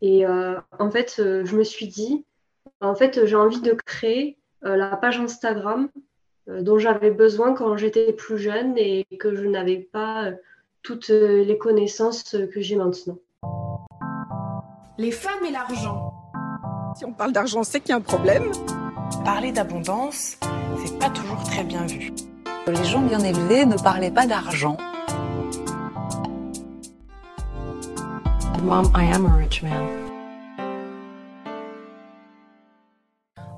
Et en fait, je me suis dit, en fait, j'ai envie de créer la page Instagram dont j'avais besoin quand j'étais plus jeune et que je n'avais pas toutes les connaissances que j'ai maintenant. Les femmes et l'argent. Si on parle d'argent, c'est qu'il y a un problème. Parler d'abondance, c'est pas toujours très bien vu. Les gens bien élevés ne parlaient pas d'argent.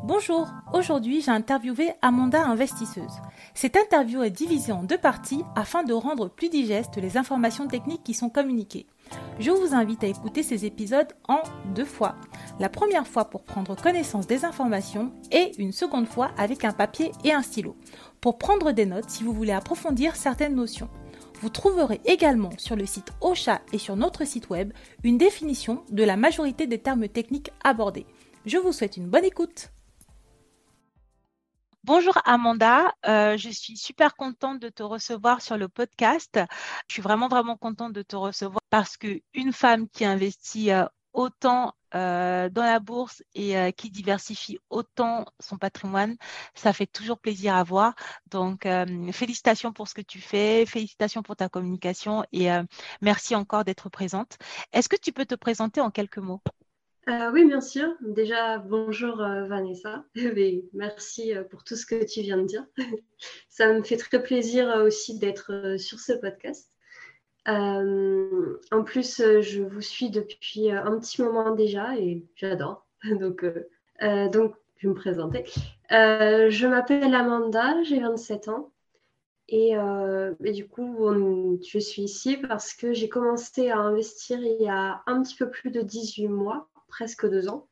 Bonjour, aujourd'hui j'ai interviewé Amanda Investisseuse. Cette interview est divisée en deux parties afin de rendre plus digeste les informations techniques qui sont communiquées. Je vous invite à écouter ces épisodes en deux fois. La première fois pour prendre connaissance des informations et une seconde fois avec un papier et un stylo pour prendre des notes si vous voulez approfondir certaines notions. Vous trouverez également sur le site OSHA et sur notre site web une définition de la majorité des termes techniques abordés. Je vous souhaite une bonne écoute. Bonjour Amanda, euh, je suis super contente de te recevoir sur le podcast. Je suis vraiment vraiment contente de te recevoir parce que une femme qui investit euh, autant euh, dans la bourse et qui diversifie autant son patrimoine, ça fait toujours plaisir à voir. Donc, félicitations pour ce que tu fais, félicitations pour ta communication et merci encore d'être présente. Est-ce que tu peux te présenter en quelques mots? Euh, oui, bien sûr. Déjà, bonjour euh, Vanessa. merci euh, pour tout ce que tu viens de dire. Ça me fait très plaisir aussi d'être sur ce podcast. En plus, je vous suis depuis un petit moment déjà et j'adore. Donc, donc, je vais me présenter. je m'appelle Amanda, j'ai 27 ans. Et, du coup, je suis ici parce que j'ai commencé à investir il y a un petit peu plus de 18 mois presque deux ans.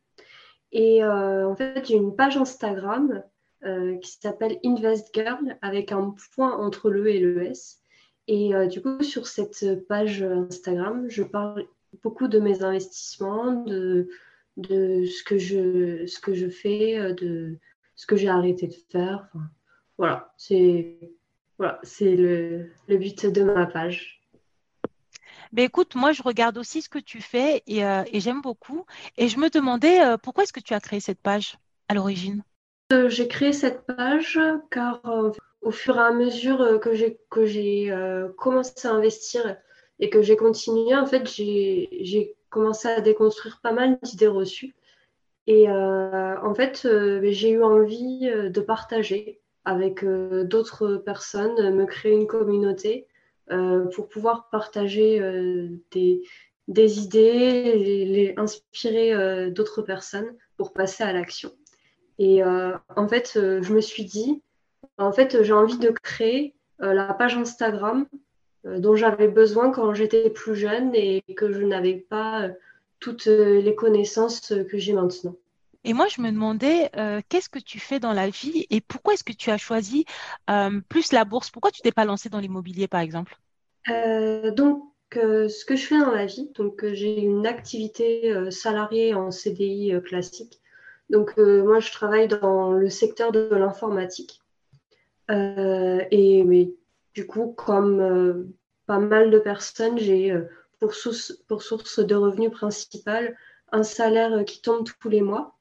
Et euh, en fait, j'ai une page Instagram euh, qui s'appelle Invest Girl avec un point entre le et le S. Et euh, du coup, sur cette page Instagram, je parle beaucoup de mes investissements, de, de ce, que je, ce que je fais, de ce que j'ai arrêté de faire. voilà, c'est voilà, le, le but de ma page. Mais écoute, moi, je regarde aussi ce que tu fais euh, et, j'aime beaucoup. Et je me demandais euh, pourquoi est-ce que tu as créé cette page à l'origine? Euh, J'ai créé cette page car au fur et à mesure que j'ai, que j'ai commencé à investir et que j'ai continué, en fait, j'ai, commencé à déconstruire pas mal d'idées reçues. Et en fait, j'ai eu envie de partager avec d'autres personnes, me créer une communauté euh, pour pouvoir partager euh, des, idées, les, inspirer euh, d'autres personnes pour passer à l'action. Et en fait, je me suis dit, en fait, j'ai envie de créer la page Instagram dont j'avais besoin quand j'étais plus jeune et que je n'avais pas toutes les connaissances que j'ai maintenant. Et moi, je me demandais, qu'est-ce que tu fais dans la vie et pourquoi est-ce que tu as choisi plus la bourse? Pourquoi tu t'es pas lancé dans l'immobilier, par exemple? Euh, donc, euh, ce que je fais dans la vie, donc euh, j'ai une activité salariée en CDI classique. Donc, moi, je travaille dans le secteur de l'informatique. Et mais, du coup, comme pas mal de personnes, j'ai pour source, pour source de revenus principale un salaire qui tombe tous les mois.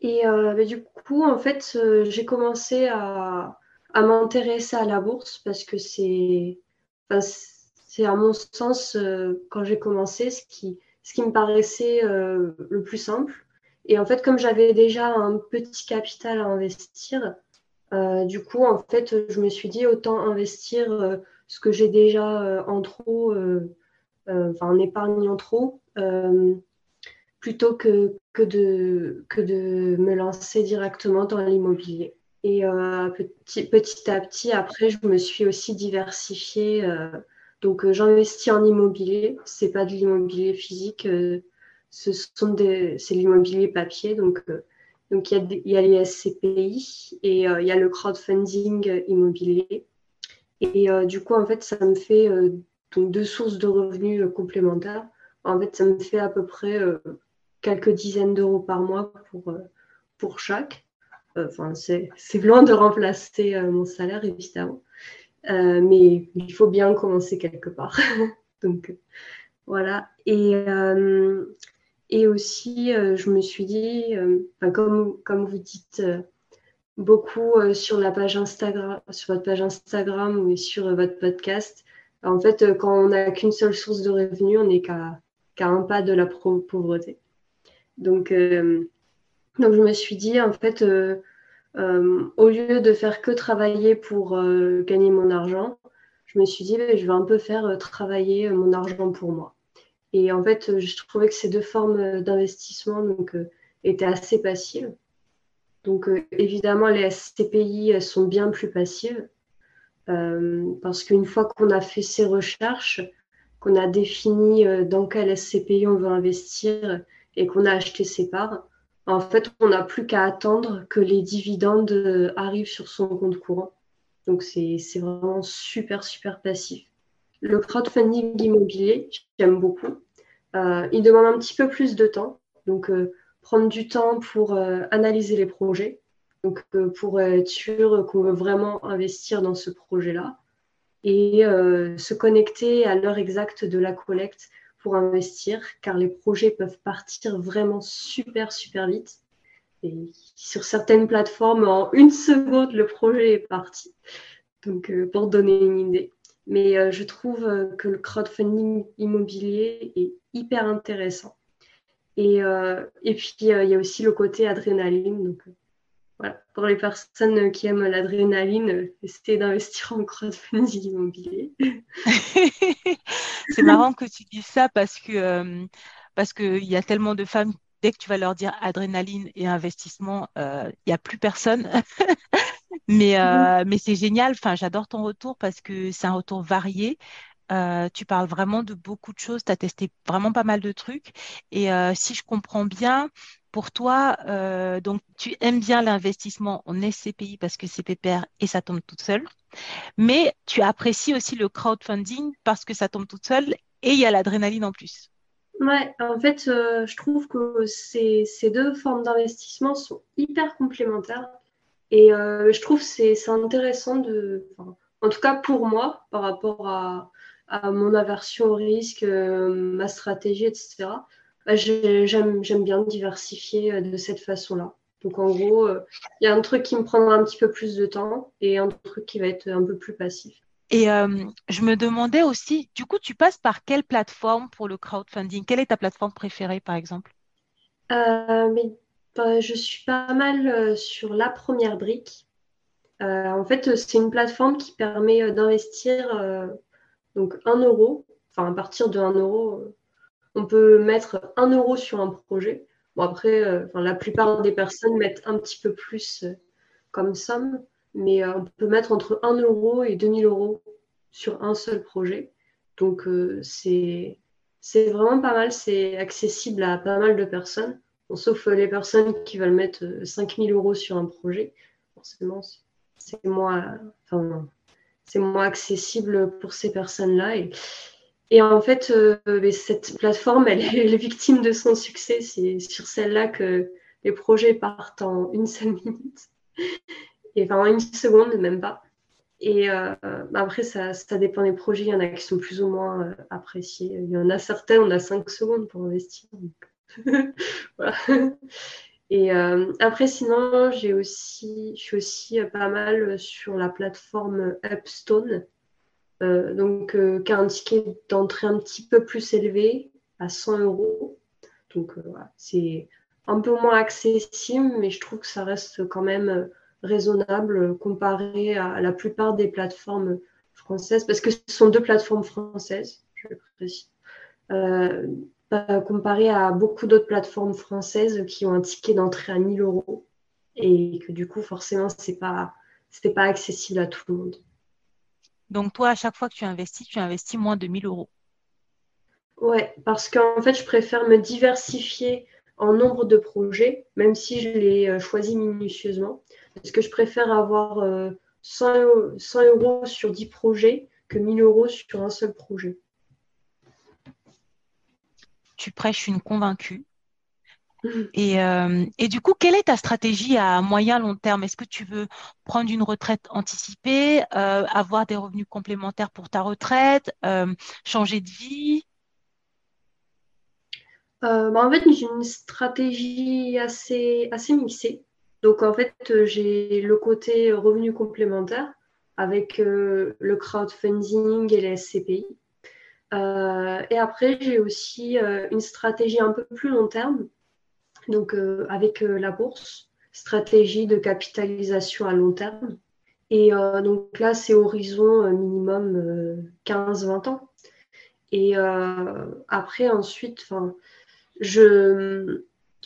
et du coup, en fait, j'ai commencé à, m'intéresser à la bourse parce que c'est, c'est à mon sens, euh, quand j'ai commencé, ce qui, me paraissait euh, le plus simple. Et en fait, comme j'avais déjà un petit capital à investir, euh, du coup, en fait, je me suis dit autant investir ce que j'ai déjà en trop, enfin en épargne en trop, plutôt que, que, de, que de me lancer directement dans l'immobilier. Et euh, petit, à petit, après, je me suis aussi diversifiée. Euh, donc, euh, j'investis en immobilier. Ce n'est pas de l'immobilier physique, ce sont des, c'est l'immobilier papier. Donc, donc il y, a les SCPI et il y a le crowdfunding immobilier. Et du coup, en fait, ça me fait donc deux sources de revenus complémentaires. En fait, ça me fait à peu près quelques dizaines d'euros par mois pour, pour chaque. Enfin, c'est loin de remplacer euh, mon salaire, évidemment. Euh, mais il faut bien commencer quelque part. Donc, Voilà. Et, et aussi, je me suis dit, comme, comme vous dites beaucoup sur la page Instagram, sur votre page Instagram ou sur votre podcast, en fait, quand on n'a qu'une seule source de revenus, on n'est qu'à un pas de la pauvreté. Donc, je me suis dit, en fait, euh, au lieu de faire que travailler pour euh, gagner mon argent, je me suis dit, ben, je vais un peu faire euh, travailler mon argent pour moi. Et en fait, je trouvais que ces deux formes d'investissement donc, étaient assez passives. Donc, évidemment, les SCPI sont bien plus passives. parce qu'une fois qu'on a fait ces recherches, qu'on a défini dans quel SCPI on veut investir et qu'on a acheté ses parts, en fait, on n'a plus qu'à attendre que les dividendes euh, arrivent sur son compte courant. Donc, c'est vraiment super, super passif. Le crowdfunding immobilier, j'aime beaucoup. Euh, il demande un petit peu plus de temps. Donc, euh, prendre du temps pour analyser les projets. Donc, pour être sûr qu'on veut vraiment investir dans ce projet-là. Et se connecter à l'heure exacte de la collecte pour investir, car les projets peuvent partir vraiment super, super vite. Et sur certaines plateformes, en une seconde, le projet est parti. Donc, euh, pour donner une idée. Mais euh, je trouve euh, que le crowdfunding immobilier est hyper intéressant. Et, et puis, il y a aussi le côté adrénaline. Donc, voilà. Pour les personnes qui aiment l'adrénaline, essayez d'investir en crowdfunding immobilier. c'est marrant que tu dises ça parce que euh, qu'il y a tellement de femmes, dès que tu vas leur dire adrénaline et investissement, euh, il n'y a plus personne. mais euh, mais c'est génial. Enfin, j'adore ton retour parce que c'est un retour varié. tu parles vraiment de beaucoup de choses, tu as testé vraiment pas mal de trucs. Et si je comprends bien, pour toi, donc tu aimes bien l'investissement en SCPI parce que c'est pépère et ça tombe toute seule. Mais tu apprécies aussi le crowdfunding parce que ça tombe toute seule et il y a l'adrénaline en plus. Ouais, en fait, euh, je trouve que ces, deux formes d'investissement sont hyper complémentaires. Et euh, je trouve que c'est intéressant de. en tout cas, pour moi, par rapport à, mon aversion au risque, euh, ma stratégie, etc., bah, j'aime bien diversifier de cette façon-là. Donc en gros, euh, il y a un truc qui me prendra un petit peu plus de temps et un truc qui va être un peu plus passif. Et euh, je me demandais aussi, du coup, tu passes par quelle plateforme pour le crowdfunding? Quelle est ta plateforme préférée, par exemple? Euh, mais, Je suis pas mal sur la première brique. en fait, c'est une plateforme qui permet d'investir donc 1 euro, enfin à partir de 1 euro, on peut mettre 1 euro sur un projet. Bon, après, euh, la plupart des personnes mettent un petit peu plus euh, comme somme, mais euh, on peut mettre entre 1 euro et 2000 euros sur un seul projet. Donc, c'est vraiment pas mal, c'est accessible à pas mal de personnes, sauf les personnes qui veulent mettre 5000 euros sur un projet. Forcément, c'est moins, accessible pour ces personnes-là. Et, en fait, euh, cette plateforme, elle est, victime de son succès. C'est sur celle-là que les projets partent en une seule minute. Et enfin, en une seconde, même pas. Et euh, bah, après, ça, dépend des projets. Il y en a qui sont plus ou moins euh, appréciés. Il y en a certains, on a cinq secondes pour investir. Voilà. Et après, sinon, j'ai aussi, je suis aussi pas mal sur la plateforme Upstone euh, donc euh, qui a un ticket d'entrée un petit peu plus élevé, à 100 euros. Donc euh, c'est un peu moins accessible, mais je trouve que ça reste quand même raisonnable comparé à la plupart des plateformes françaises, parce que ce sont deux plateformes françaises, je précise, comparé à beaucoup d'autres plateformes françaises qui ont un ticket d'entrée à 1000 euros et que du coup, forcément, ce n'est pas, pas accessible à tout le monde. Donc, toi, à chaque fois que tu investis, tu investis moins de 1000 euros. Ouais, parce qu'en fait, je préfère me diversifier en nombre de projets, même si je les euh, choisis minutieusement. Parce que je préfère avoir 100, euh, euros sur 10 projets que 1000 euros sur un seul projet. Tu prêches une convaincue. Euh, et, du coup, quelle est ta stratégie à moyen long terme? Est-ce que tu veux prendre une retraite anticipée, euh, avoir des revenus complémentaires pour ta retraite, euh, changer de vie? Bah, En fait, j'ai une stratégie assez, assez mixée. Donc, en fait, j'ai le côté revenu complémentaire avec le crowdfunding et les SCPI. Et après, j'ai aussi une stratégie un peu plus long terme, donc avec la bourse, stratégie de capitalisation à long terme. Et euh, donc là, c'est horizon euh, minimum 15-20 euh, ans. Et après, ensuite, je,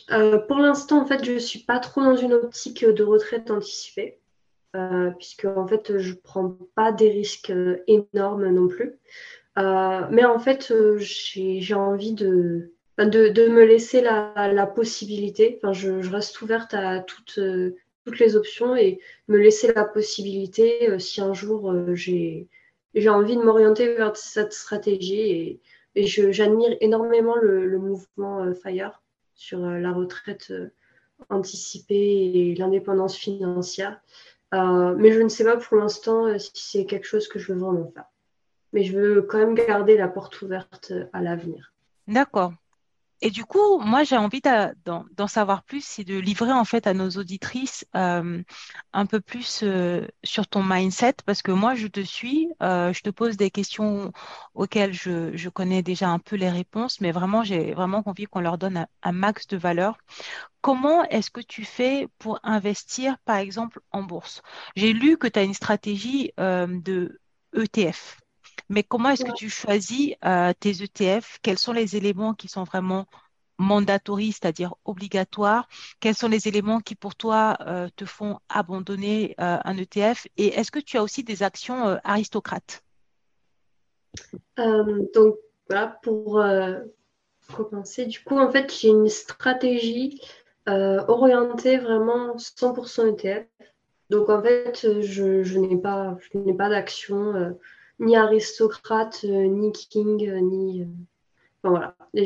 pour l'instant, en fait, je ne suis pas trop dans une optique de retraite anticipée, puisque en fait, je ne prends pas des risques énormes non plus. Mais en fait, j'ai envie de, de, me laisser la, possibilité. Enfin, je, reste ouverte à toutes toutes les options et me laisser la possibilité, euh, si un jour euh, j'ai envie de m'orienter vers cette stratégie. Et, et j'admire énormément le, mouvement euh, FIRE sur la retraite anticipée et l'indépendance financière. mais je ne sais pas pour l'instant si c'est quelque chose que je veux vraiment faire. Mais je veux quand même garder la porte ouverte à l'avenir. D'accord. Et du coup, moi, j'ai envie d'en savoir plus et de livrer en fait à nos auditrices euh, un peu plus euh, sur ton mindset parce que moi, je te suis, euh, je te pose des questions auxquelles je, connais déjà un peu les réponses, mais vraiment, j'ai vraiment envie qu'on leur donne un, max de valeur. Comment est-ce que tu fais pour investir, par exemple, en bourse? J'ai lu que tu as une stratégie de ETF. Mais comment est-ce que tu choisis euh, tes ETF Quels sont les éléments qui sont vraiment mandatories, c'est-à-dire obligatoires? Quels sont les éléments qui pour toi euh, te font abandonner euh, un ETF Et est-ce que tu as aussi des actions aristocrates? Donc voilà, pour commencer, du coup, en fait, j'ai une stratégie orientée vraiment 100% ETF. Donc en fait, je, je n'ai pas, pas d'action ni aristocrate, euh, ni king, euh, ni. Euh, enfin, voilà. En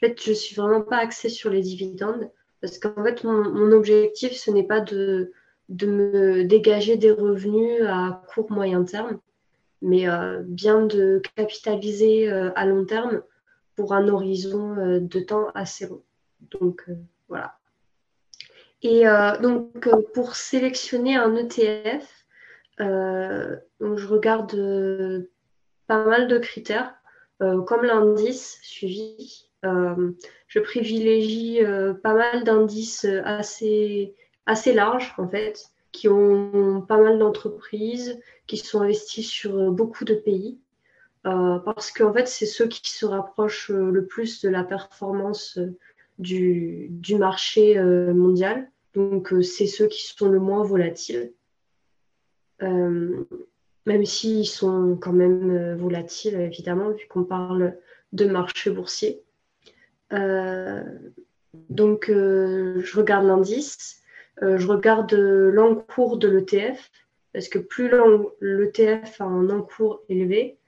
fait, je suis vraiment pas axée sur les dividendes parce qu'en fait, mon, objectif, ce n'est pas de, de me dégager des revenus à court moyen terme, mais bien de capitaliser à long terme pour un horizon de temps assez long. Donc voilà. Et donc pour sélectionner un ETF, donc je regarde euh, pas mal de critères, euh, comme l'indice suivi. je privilégie pas mal d'indices assez, assez larges, en fait, qui ont pas mal d'entreprises, qui sont investies sur beaucoup de pays. parce qu'en fait, c'est ceux qui se rapprochent le plus de la performance du, du marché mondial. Donc, c'est ceux qui sont le moins volatiles. Euh, même s'ils sont quand même euh, volatiles, évidemment, vu qu'on parle de marché boursier. Euh, donc, je regarde l'indice, je regarde l'encours de l'ETF, parce que plus l'ETF a un encours élevé,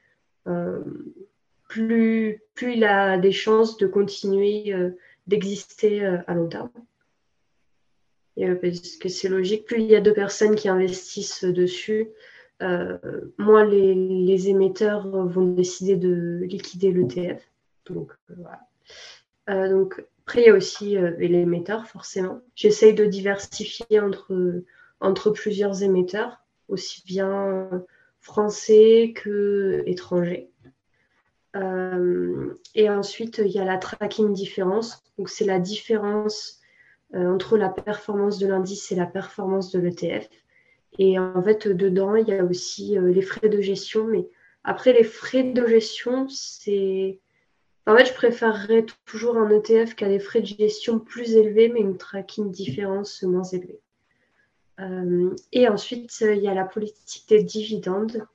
plus, plus il a des chances de continuer d'exister à long terme. Euh, parce que c'est logique, plus il y a de personnes qui investissent dessus, euh, moins les, émetteurs vont décider de liquider l'ETF. Donc, euh, voilà. donc, après, il y a aussi l'émetteur, forcément. J'essaye de diversifier entre, entre plusieurs émetteurs, aussi bien français que étrangers. et ensuite, il y a la tracking différence. Donc, c'est la différence euh, entre la performance de l'indice et la performance de l'ETF. Et en fait, dedans, il y a aussi euh, les frais de gestion. Mais après, les frais de gestion, c'est. En fait, je préférerais toujours un ETF qui a des frais de gestion plus élevés, mais une tracking différence moins élevée. Euh, et ensuite, il y a la politique des dividendes.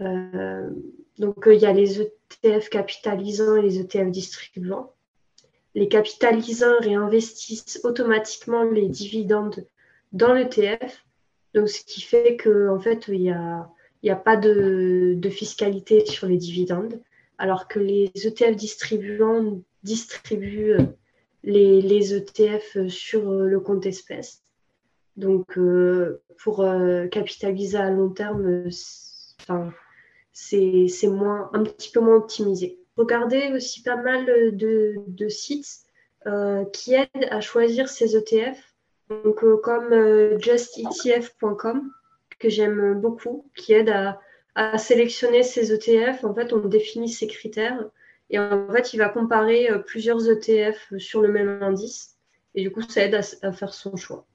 donc, il y a les ETF capitalisants et les ETF distribuants les capitalisants réinvestissent automatiquement les dividendes dans l'ETF. Donc, ce qui fait qu'en en fait, il n'y a, y a pas de, fiscalité sur les dividendes, alors que les ETF distribuants distribuent les, ETF sur le compte espèce. Donc, euh, pour euh, capitaliser à long terme, c'est moins, un petit peu moins optimisé. Regardé aussi pas mal de, sites qui aident à choisir ces ETF, donc comme justetf.com que j'aime beaucoup, qui aide à, à, sélectionner ces ETF. En fait, on définit ses critères et en fait, il va comparer plusieurs ETF sur le même indice et du coup, ça aide à faire son choix.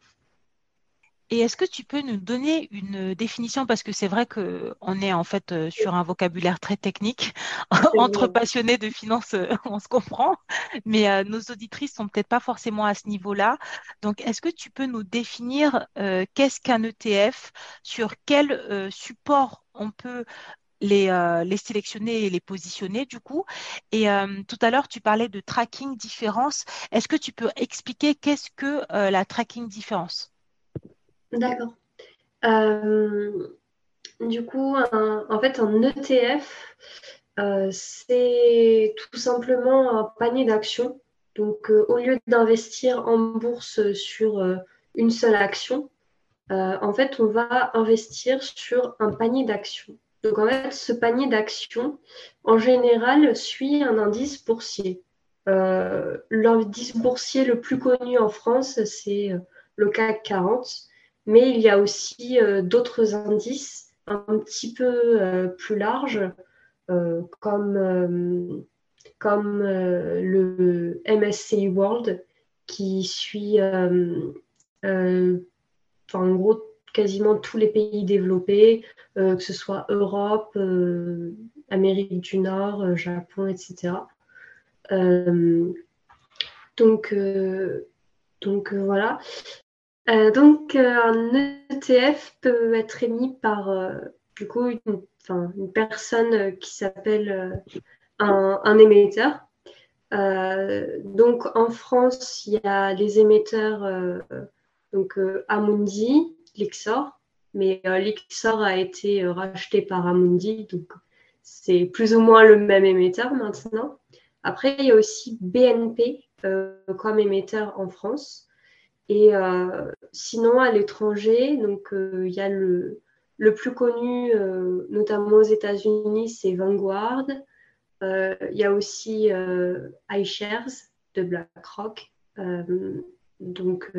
Et est-ce que tu peux nous donner une définition parce que c'est vrai qu'on est en fait euh, sur un vocabulaire très technique entre passionnés de finance, euh, on se comprend, mais euh, nos auditrices sont peut-être pas forcément à ce niveau-là. Donc, est-ce que tu peux nous définir qu'est-ce qu'un ETF, sur quel support on peut les, les, sélectionner et les positionner du coup? Et tout à l'heure, tu parlais de tracking différence. Est-ce que tu peux expliquer qu'est-ce que la tracking différence? D'accord. Euh, du coup, en fait, un ETF, euh, c'est tout simplement un panier d'actions. Donc, euh, au lieu d'investir en bourse sur une seule action, en fait, on va investir sur un panier d'actions. Donc, en fait, ce panier d'actions, en général, suit un indice boursier. L'indice boursier le plus connu en France, c'est le CAC 40 mais il y a aussi euh, d'autres indices un petit peu euh, plus larges, euh, comme, comme le MSCI World, qui suit en gros quasiment tous les pays développés, que ce soit Europe, Amérique du Nord, Japon, etc. donc, donc voilà. Euh, donc, euh, un ETF peut être émis par euh, du coup une, personne qui s'appelle un, émetteur. donc, en France, il y a les émetteurs donc Amundi, Lixor, mais Lixor a été racheté par Amundi, donc c'est plus ou moins le même émetteur maintenant. Après, il y a aussi BNP comme émetteur en France. Et euh, sinon, à l'étranger, donc euh, il y a le, le plus connu, euh, notamment aux États-Unis, c'est Vanguard. Il y a aussi iShares de BlackRock. donc,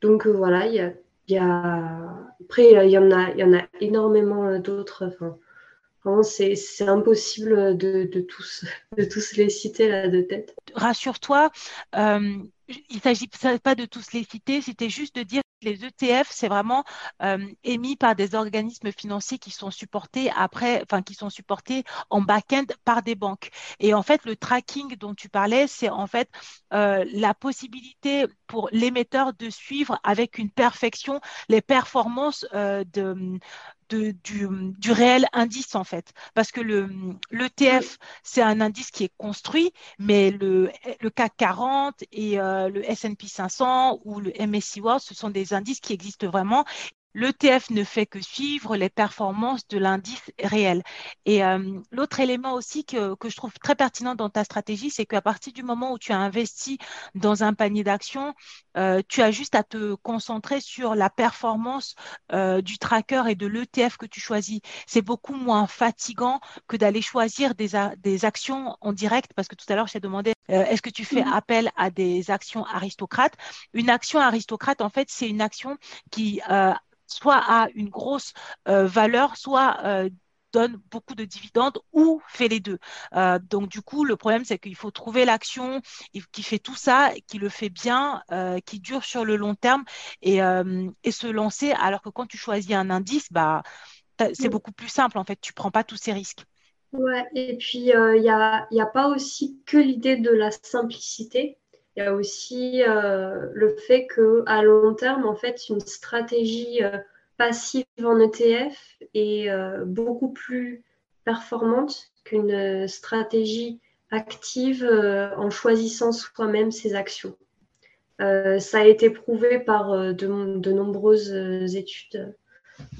donc voilà, il y a, après, il y, en a, y en a énormément d'autres. Enfin, c'est impossible de, tous, de tous les citer de tête. Rassure-toi, il ne s'agit pas de tous les citer, c'était juste de dire que les ETF, c'est vraiment euh, émis par des organismes financiers qui sont supportés après, enfin qui sont supportés en back-end par des banques. Et en fait, le tracking dont tu parlais, c'est en fait euh, la possibilité pour l'émetteur de suivre avec une perfection les performances euh, de, du, réel indice en fait. Parce que le l'ETF, c'est un indice qui est construit, mais le, le CAC 40 et euh, le S&P 500 ou le MSCI World, ce sont des indices qui existent vraiment L'ETF ne fait que suivre les performances de l'indice réel. Et euh, l'autre élément aussi que, je trouve très pertinent dans ta stratégie, c'est qu'à partir du moment où tu as investi dans un panier d'actions, euh, tu as juste à te concentrer sur la performance euh, du tracker et de l'ETF que tu choisis. C'est beaucoup moins fatigant que d'aller choisir des, des, actions en direct, parce que tout à l'heure, je t'ai demandé, est-ce que tu fais mmh appel à des actions aristocrates? Une action aristocrate, en fait, c'est une action qui soit a une grosse euh, valeur, soit euh, donne beaucoup de dividendes ou fait les deux. Euh, donc du coup, le problème, c'est qu'il faut trouver l'action qui fait tout ça, qui le fait bien, qui dure sur le long terme et, et, se lancer. Alors que quand tu choisis un indice, bah, c'est beaucoup plus simple en fait. Tu prends pas tous ces risques. Ouais, et puis il n'y a, y a pas aussi que l'idée de la simplicité. Il y a aussi euh, le fait qu'à long terme, en fait, une stratégie euh, passive en ETF est euh, beaucoup plus performante qu'une stratégie active en choisissant soi-même ses actions. ça a été prouvé par de, nombreuses études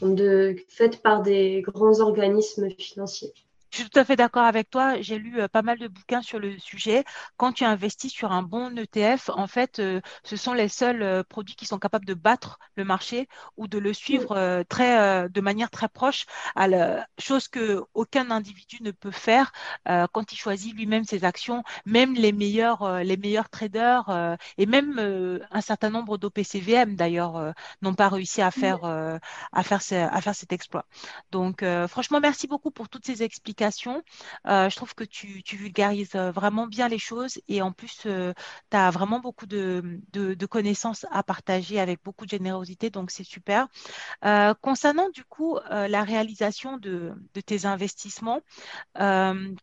de, faites par des grands organismes financiers. Je suis tout à fait d'accord avec toi. J'ai lu euh, pas mal de bouquins sur le sujet. Quand tu investis sur un bon ETF, en fait, euh, ce sont les seuls euh, produits qui sont capables de battre le marché ou de le suivre très, de manière très proche, à la chose que aucun individu ne peut faire quand il choisit lui-même ses actions. Même les meilleurs, les meilleurs traders et même un certain nombre d'OPCVM d'ailleurs n'ont pas réussi à faire, à faire, à faire cet exploit. Donc, franchement, merci beaucoup pour toutes ces explications euh, je trouve que tu, vulgarises euh, vraiment bien les choses et en plus, euh, tu as vraiment beaucoup de, connaissances à partager avec beaucoup de générosité, donc c'est super. concernant du coup la réalisation de, tes investissements,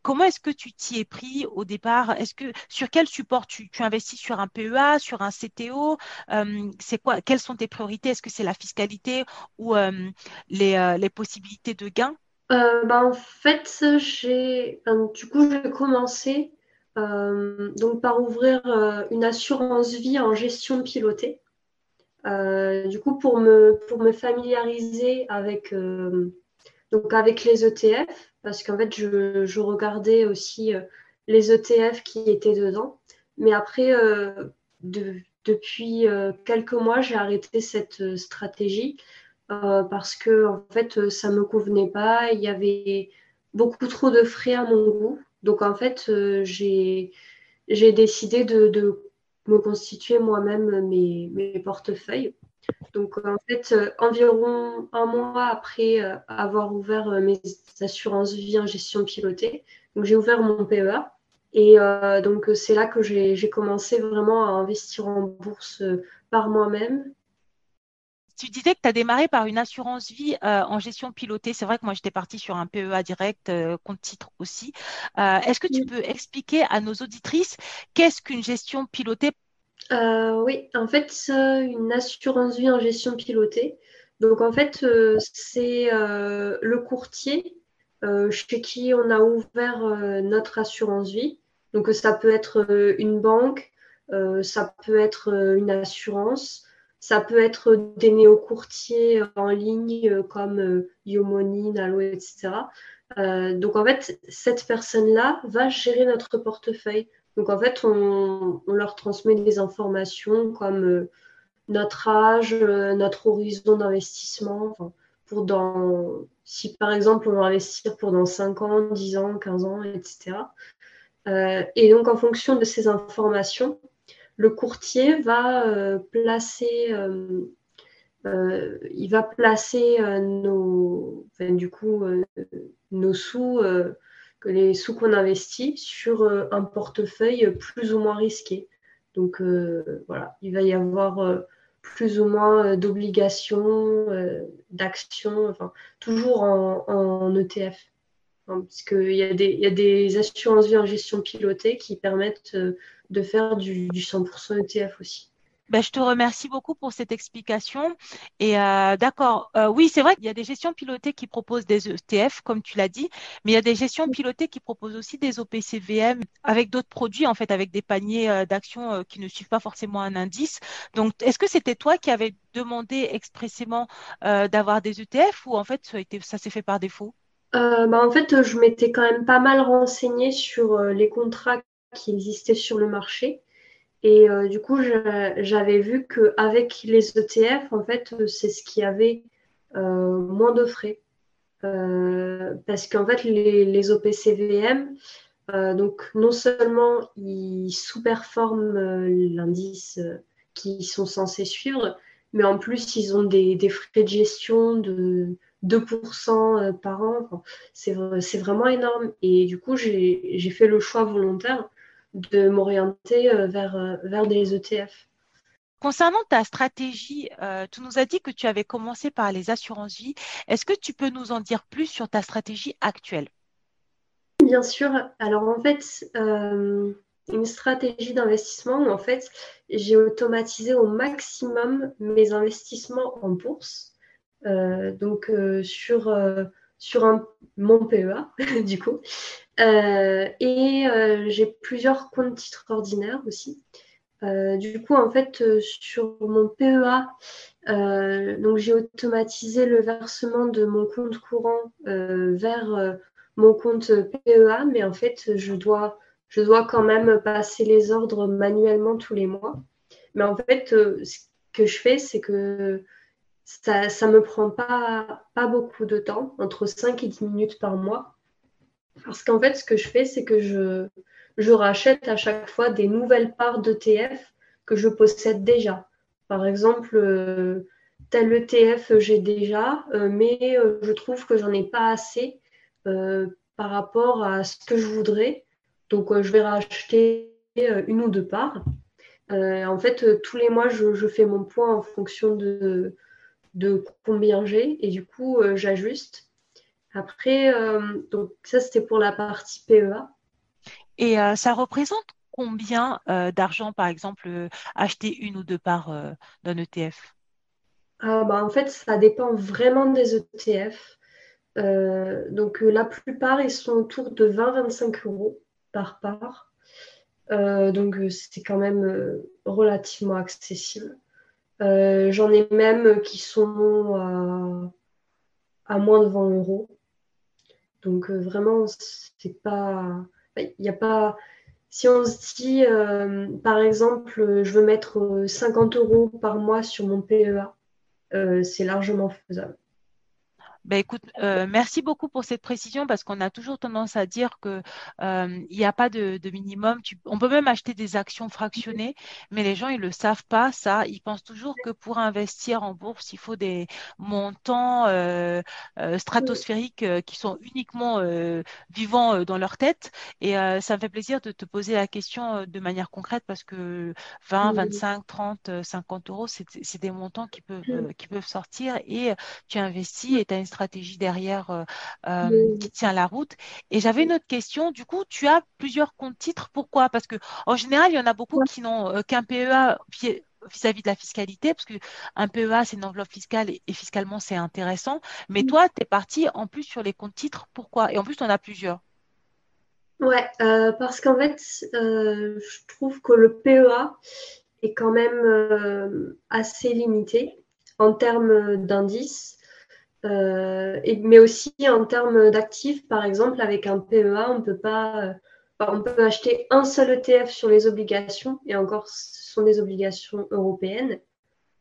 comment est-ce que tu t'y es pris au départ? Est-ce que sur quel support tu, investis? Sur un PEA, sur un CTO C'est quoi Quelles sont tes priorités? Est-ce que c'est la fiscalité ou les possibilités de gains? Euh, bah, en fait, j'ai du coup j'ai commencé euh, donc par ouvrir euh, une assurance vie en gestion pilotée. du coup, pour me, pour me familiariser avec, donc avec les ETF, parce qu'en fait, je, regardais aussi les ETF qui étaient dedans. Mais après, de, depuis quelques mois, j'ai arrêté cette stratégie euh, parce que en fait ça me convenait pas. Il y avait beaucoup trop de frais à mon goût. Donc en fait euh, j'ai décidé de, me constituer moi-même mes, portefeuilles. Donc en fait euh, environ un mois après avoir ouvert mes assurances vie en gestion pilotée, donc j'ai ouvert mon PEA. Et donc c'est là que j'ai commencé vraiment à investir en bourse par moi-même tu disais que tu as démarré par une assurance vie euh, en gestion pilotée. C'est vrai que moi, j'étais partie sur un PEA direct, euh, compte titre aussi. Euh, est-ce que tu peux expliquer à nos auditrices qu'est-ce qu'une gestion pilotée? Oui, en fait, une assurance vie en gestion pilotée. Donc, en fait, c'est le courtier chez qui on a ouvert notre assurance vie. Donc, ça peut être une banque, ça peut être une assurance. Ça peut être des néo-courtiers en ligne euh, comme euh, Yomoni, Nalo, etc. Euh, donc en fait, cette personne-là va gérer notre portefeuille. Donc en fait, on, leur transmet des informations comme notre âge, notre horizon d'investissement. pour dans, si par exemple on va investir pour dans 5 ans, 10 ans, 15 ans, etc. et donc en fonction de ces informations, le courtier va euh, placer, euh, euh, il va placer nos, sous, les sous qu'on investit sur un portefeuille plus ou moins risqué. Donc voilà, il va y avoir plus ou moins d'obligations, d'actions, toujours en, ETF. Parce qu'il y, a des, des assurances vie en gestion pilotée qui permettent de faire du, 100% ETF aussi. Ben, je te remercie beaucoup pour cette explication. Et euh, d'accord, euh, oui, c'est vrai qu'il y a des gestions pilotées qui proposent des ETF, comme tu l'as dit, mais il y a des gestions pilotées qui proposent aussi des OPCVM avec d'autres produits, en fait, avec des paniers euh, d'actions qui ne suivent pas forcément un indice. Donc, est-ce que c'était toi qui avais demandé expressément d'avoir des ETF ou en fait ça s'est fait par défaut? Bah, en fait, je m'étais quand même pas mal renseignée sur les contrats qui existait sur le marché. Et euh, du coup, j'avais vu qu'avec les ETF, en fait, c'est ce qui avait euh, moins de frais. Euh, parce qu'en fait, les, les OPCVM, donc non seulement ils sous-performent l'indice qu'ils sont censés suivre, mais en plus, ils ont des, des frais de gestion de 2% par an. c'est vraiment énorme. Et du coup, j'ai fait le choix volontaire de m'orienter euh, vers, euh, vers des ETF. Concernant ta stratégie, euh, tu nous as dit que tu avais commencé par les assurances vie. Est-ce que tu peux nous en dire plus sur ta stratégie actuelle? Bien sûr. Alors en fait, une stratégie d'investissement en fait j'ai automatisé au maximum mes investissements en bourse. Donc sur, sur un, mon PEA, du coup. Euh, et euh, j'ai plusieurs comptes titres ordinaires aussi. Euh, du coup, en fait, sur mon PEA, donc j'ai automatisé le versement de mon compte courant vers mon compte PEA, mais en fait, je dois, je dois quand même passer les ordres manuellement tous les mois. Mais en fait, euh, ce que je fais, c'est que ça ne me prend pas, pas beaucoup de temps, entre 5 et 10 minutes par mois. Parce qu'en fait, ce que je fais, c'est que je, je rachète à chaque fois des nouvelles parts d'ETF que je possède déjà. Par exemple, euh, tel ETF j'ai déjà, euh, mais euh, je trouve que j'en ai pas assez par rapport à ce que je voudrais. Donc, je vais racheter une ou deux parts. en fait, tous les mois, je, fais mon point en fonction de, de combien j'ai et du coup, j'ajuste. Après, donc ça, c'était pour la partie PEA. Et ça représente combien d'argent, par exemple, acheter une ou deux parts d'un ETF ah, bah, En fait, ça dépend vraiment des ETF. donc, la plupart, ils sont autour de 20-25 euros par part. donc, c'est quand même relativement accessible. J'en ai même qui sont à, à moins de 20 euros. Donc, vraiment, c'est pas. Il n'y a pas si on se dit, euh, par exemple, je veux mettre 50 euros par mois sur mon PEA, euh, c'est largement faisable. Ben écoute, euh, merci beaucoup pour cette précision parce qu'on a toujours tendance à dire qu'il euh, n'y a pas de, minimum. on peut même acheter des actions fractionnées, mais les gens, ils ne le savent pas, ça. Ils pensent toujours que pour investir en bourse, il faut des montants euh, stratosphériques qui sont uniquement vivants dans leur tête. Et ça me fait plaisir de te poser la question de manière concrète parce que 20, 25, 30, 50 euros, c'est des montants qui peuvent, qui peuvent sortir et tu investis et tu as une stratégie derrière euh, euh, qui tient la route. Et j'avais une autre question. Du coup, tu as plusieurs comptes titres. Pourquoi? Parce que en général, il y en a beaucoup qui n'ont euh, qu'un PEA vis-à-vis de la fiscalité, parce qu'un PEA, c'est une enveloppe fiscale et, fiscalement, c'est intéressant. Mais toi, tu es parti en plus sur les comptes titres. Pourquoi? Et en plus, tu en as plusieurs. Ouais, parce qu'en fait, je trouve que le PEA est quand même assez limité en termes d'indices. Euh, mais aussi en termes d'actifs, par exemple, avec un PEA, on peut pas, euh, on peut acheter un seul ETF sur les obligations, et encore, ce sont des obligations européennes,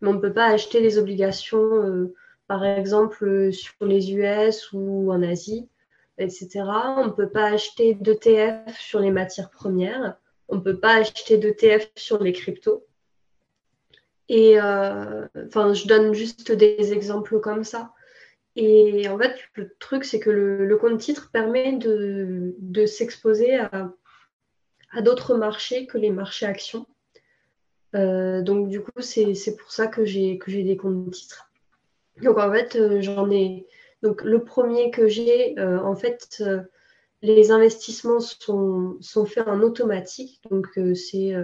mais on ne peut pas acheter les obligations, euh, par exemple, sur les US ou en Asie, etc. On ne peut pas acheter d'ETF sur les matières premières, on ne peut pas acheter d'ETF sur les cryptos. Et je donne juste des exemples comme ça. Et en fait, le truc, c'est que le, compte titre permet de, s'exposer à, d'autres marchés que les marchés actions. Euh, donc, du coup, c'est pour ça que j'ai des comptes titres. Donc, en fait, euh, j'en ai. Donc, le premier que j'ai, euh, en fait, les investissements sont, sont, faits en automatique. Donc, c'est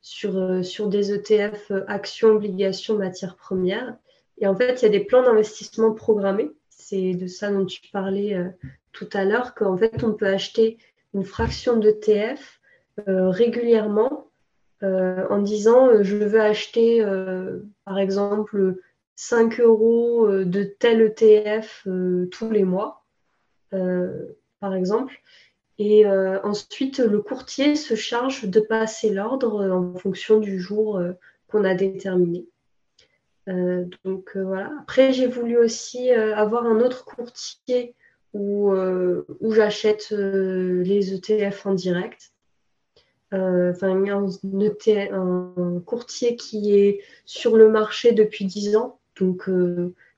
sur, sur des ETF, actions, obligations, matières premières. Et en fait, il y a des plans d'investissement programmés. C'est de ça dont tu parlais euh, tout à l'heure, qu'en fait, on peut acheter une fraction d'ETF euh, régulièrement euh, en disant je veux acheter, par exemple, 5 euros de tel ETF tous les mois, par exemple. Et ensuite, le courtier se charge de passer l'ordre en fonction du jour qu'on a déterminé. Euh, donc euh, voilà. Après, j'ai voulu aussi euh, avoir un autre courtier où, où j'achète les ETF en direct. Enfin, un, un, courtier qui est sur le marché depuis 10 ans, donc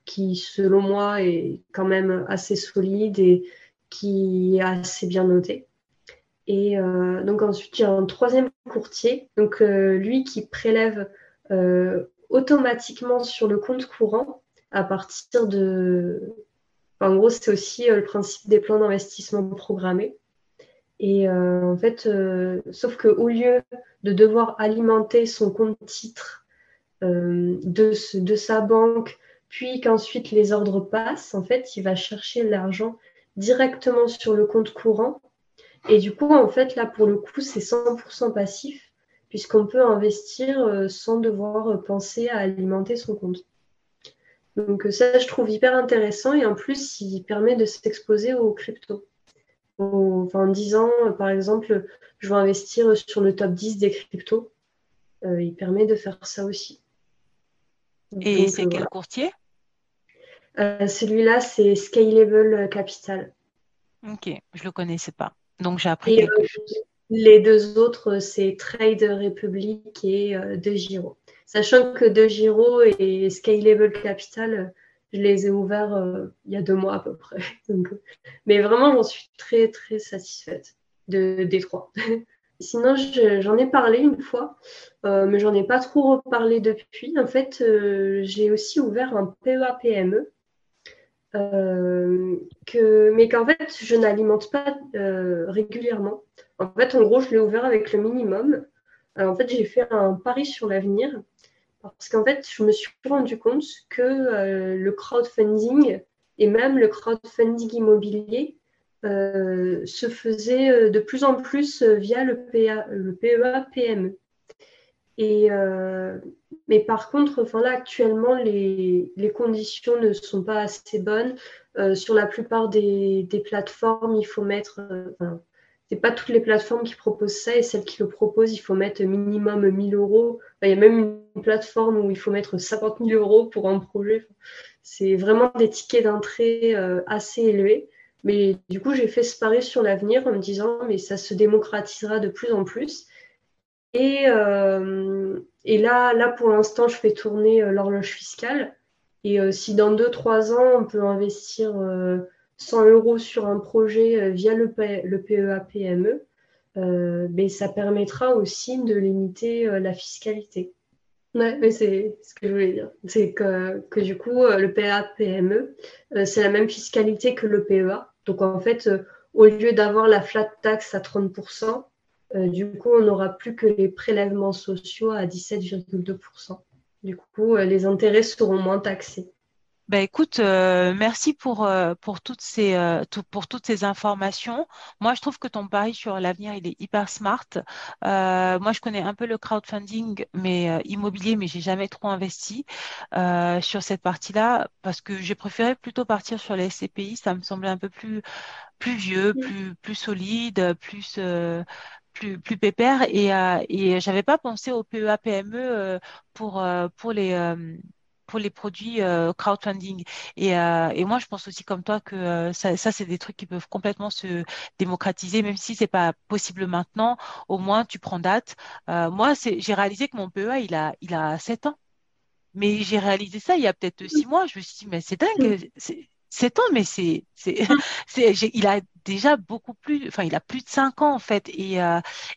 qui, selon moi, est quand même assez solide et qui est assez bien noté. Et donc ensuite, j'ai un troisième courtier, donc lui qui prélève automatiquement sur le compte courant à partir de... en gros, c'est aussi euh, le principe des plans d'investissement programmés. Et euh, en fait, euh, sauf qu'au lieu de devoir alimenter son compte titre de, de, sa banque, puis qu'ensuite les ordres passent, en fait, il va chercher l'argent directement sur le compte courant. Et du coup, en fait, là, pour le coup, c'est 100% passif puisqu'on peut investir euh, sans devoir euh, penser à alimenter son compte. Donc euh, ça, je trouve hyper intéressant et en plus, il permet de s'exposer aux cryptos. en disant, par exemple, je veux investir sur le top 10 des cryptos. il permet de faire ça aussi. Et c'est quel courtier? Celui-là, c'est Scalable Capital. Ok, je ne le connaissais pas. Donc j'ai appris quelque chose. Les deux autres, c'est Trade Republic et De Giro. Sachant que De Giro et Scalable Capital, je les ai ouverts euh, il y a deux mois à peu près. Euh, mais vraiment, j'en suis très, très satisfaite de, des trois. Sinon, j'en ai parlé une fois, euh, mais j'en ai pas trop reparlé depuis. En fait, j'ai aussi ouvert un PEA-PME, que, mais qu'en fait, je n'alimente pas régulièrement. En fait, en gros, je l'ai ouvert avec le minimum. en fait, j'ai fait un pari sur l'avenir parce qu'en fait, je me suis rendu compte que euh, le crowdfunding et même le crowdfunding immobilier euh, se faisait euh, de plus en plus via le, le PEA PME. Et, mais par contre, enfin là, actuellement, les, conditions ne sont pas assez bonnes. sur la plupart des, plateformes, il faut mettre, c'est pas toutes les plateformes qui proposent ça et celles qui le proposent, il faut mettre minimum 1000 euros. il y a même une plateforme où il faut mettre 50 000 euros pour un projet. c'est vraiment des tickets d'entrée euh, assez élevés. Mais du coup, j'ai fait ce pari sur l'avenir en me disant, mais ça se démocratisera de plus en plus. Et, euh, et là, là, pour l'instant, je fais tourner euh, l'horloge fiscale. Et si dans 2-3 ans, on peut investir 100 euros sur un projet euh, via le, le PEA-PME, euh, mais ça permettra aussi de limiter euh, la fiscalité. Ouais, mais c'est ce que je voulais dire. C'est que, que, du coup, le PEA-PME, c'est la même fiscalité que le PEA. Donc en fait, au lieu d'avoir la flat tax à 30%, du coup, on n'aura plus que les prélèvements sociaux à 17,2%. Du coup, les intérêts seront moins taxés. Ben écoute, euh, merci pour, euh, pour, toutes ces, euh, pour toutes ces informations. Moi, je trouve que ton pari sur l'avenir, il est hyper smart. moi, je connais un peu le crowdfunding mais immobilier, mais j'ai jamais trop investi sur cette partie-là parce que j'ai préféré plutôt partir sur les SCPI. Ça me semblait un peu plus, plus vieux, plus, plus solide, plus, plus, plus pépère. Et, et j'avais pas pensé au PEA PME pour, pour les pour les produits euh, crowdfunding. Et, euh, et, moi, je pense aussi comme toi que euh, ça, ça c'est des trucs qui peuvent complètement se démocratiser, même si c'est pas possible maintenant. Au moins, tu prends date. moi, j'ai réalisé que mon PEA, il a, il a 7 ans. Mais j'ai réalisé ça il y a peut-être 6 mois. Je me suis dit, mais c'est dingue. 7 ans, mais c'est, c'est, il a déjà beaucoup plus, enfin, il a plus de 5 ans en fait. Et,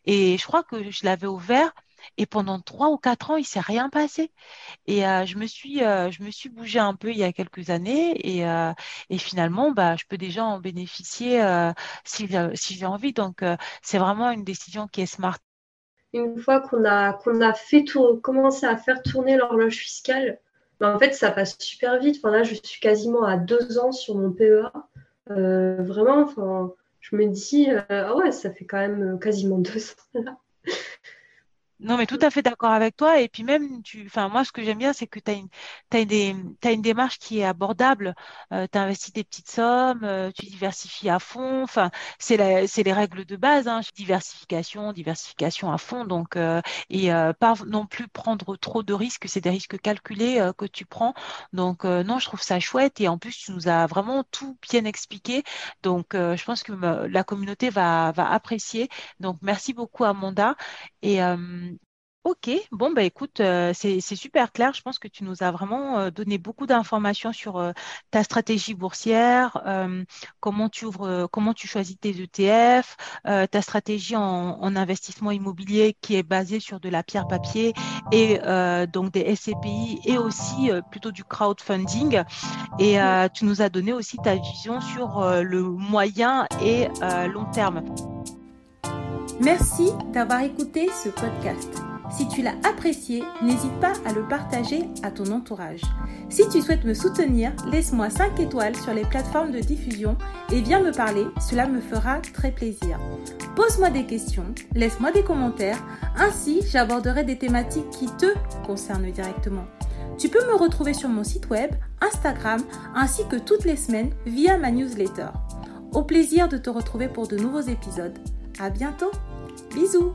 et je crois que je l'avais ouvert et pendant trois ou quatre ans, il s'est rien passé. Et euh, je me suis, euh, je me suis bougée un peu il y a quelques années et, euh, et finalement, bah, je peux déjà en bénéficier si, si j'ai envie. Donc, c'est vraiment une décision qui est smart. Une fois qu'on a, qu'on a fait tour, commencé à faire tourner l'horloge fiscale, en fait, ça passe super vite. Enfin, là, je suis quasiment à deux ans sur mon PEA. vraiment, enfin, je me dis, ah ouais, ça fait quand même quasiment deux ans. Non, mais tout à fait d'accord avec toi. Et puis même, tu, enfin, moi, ce que j'aime bien, c'est que tu as une, t'as une, une démarche qui est abordable. Euh, tu investis des petites sommes, euh, tu diversifies à fond. Enfin, c'est les règles de base. Hein. Diversification, diversification à fond. Donc, euh, et pas non plus prendre trop de risques. C'est des risques calculés que tu prends. Donc, non, je trouve ça chouette. Et en plus, tu nous as vraiment tout bien expliqué. Donc, je pense que la communauté va, va apprécier. Donc, merci beaucoup, Amanda. Ok, bon bah écoute, euh, c'est super clair. Je pense que tu nous as vraiment euh, donné beaucoup d'informations sur euh, ta stratégie boursière, comment tu ouvres, comment tu choisis tes ETF, ta stratégie en, investissement immobilier qui est basée sur de la pierre papier et donc des SCPI et aussi plutôt du crowdfunding. Et tu nous as donné aussi ta vision sur le moyen et long terme. Merci d'avoir écouté ce podcast. Si tu l'as apprécié, n'hésite pas à le partager à ton entourage. Si tu souhaites me soutenir, laisse-moi 5 étoiles sur les plateformes de diffusion et viens me parler, cela me fera très plaisir. Pose-moi des questions, laisse-moi des commentaires, ainsi j'aborderai des thématiques qui te concernent directement. Tu peux me retrouver sur mon site web, Instagram, ainsi que toutes les semaines via ma newsletter. Au plaisir de te retrouver pour de nouveaux épisodes. À bientôt. Bisous.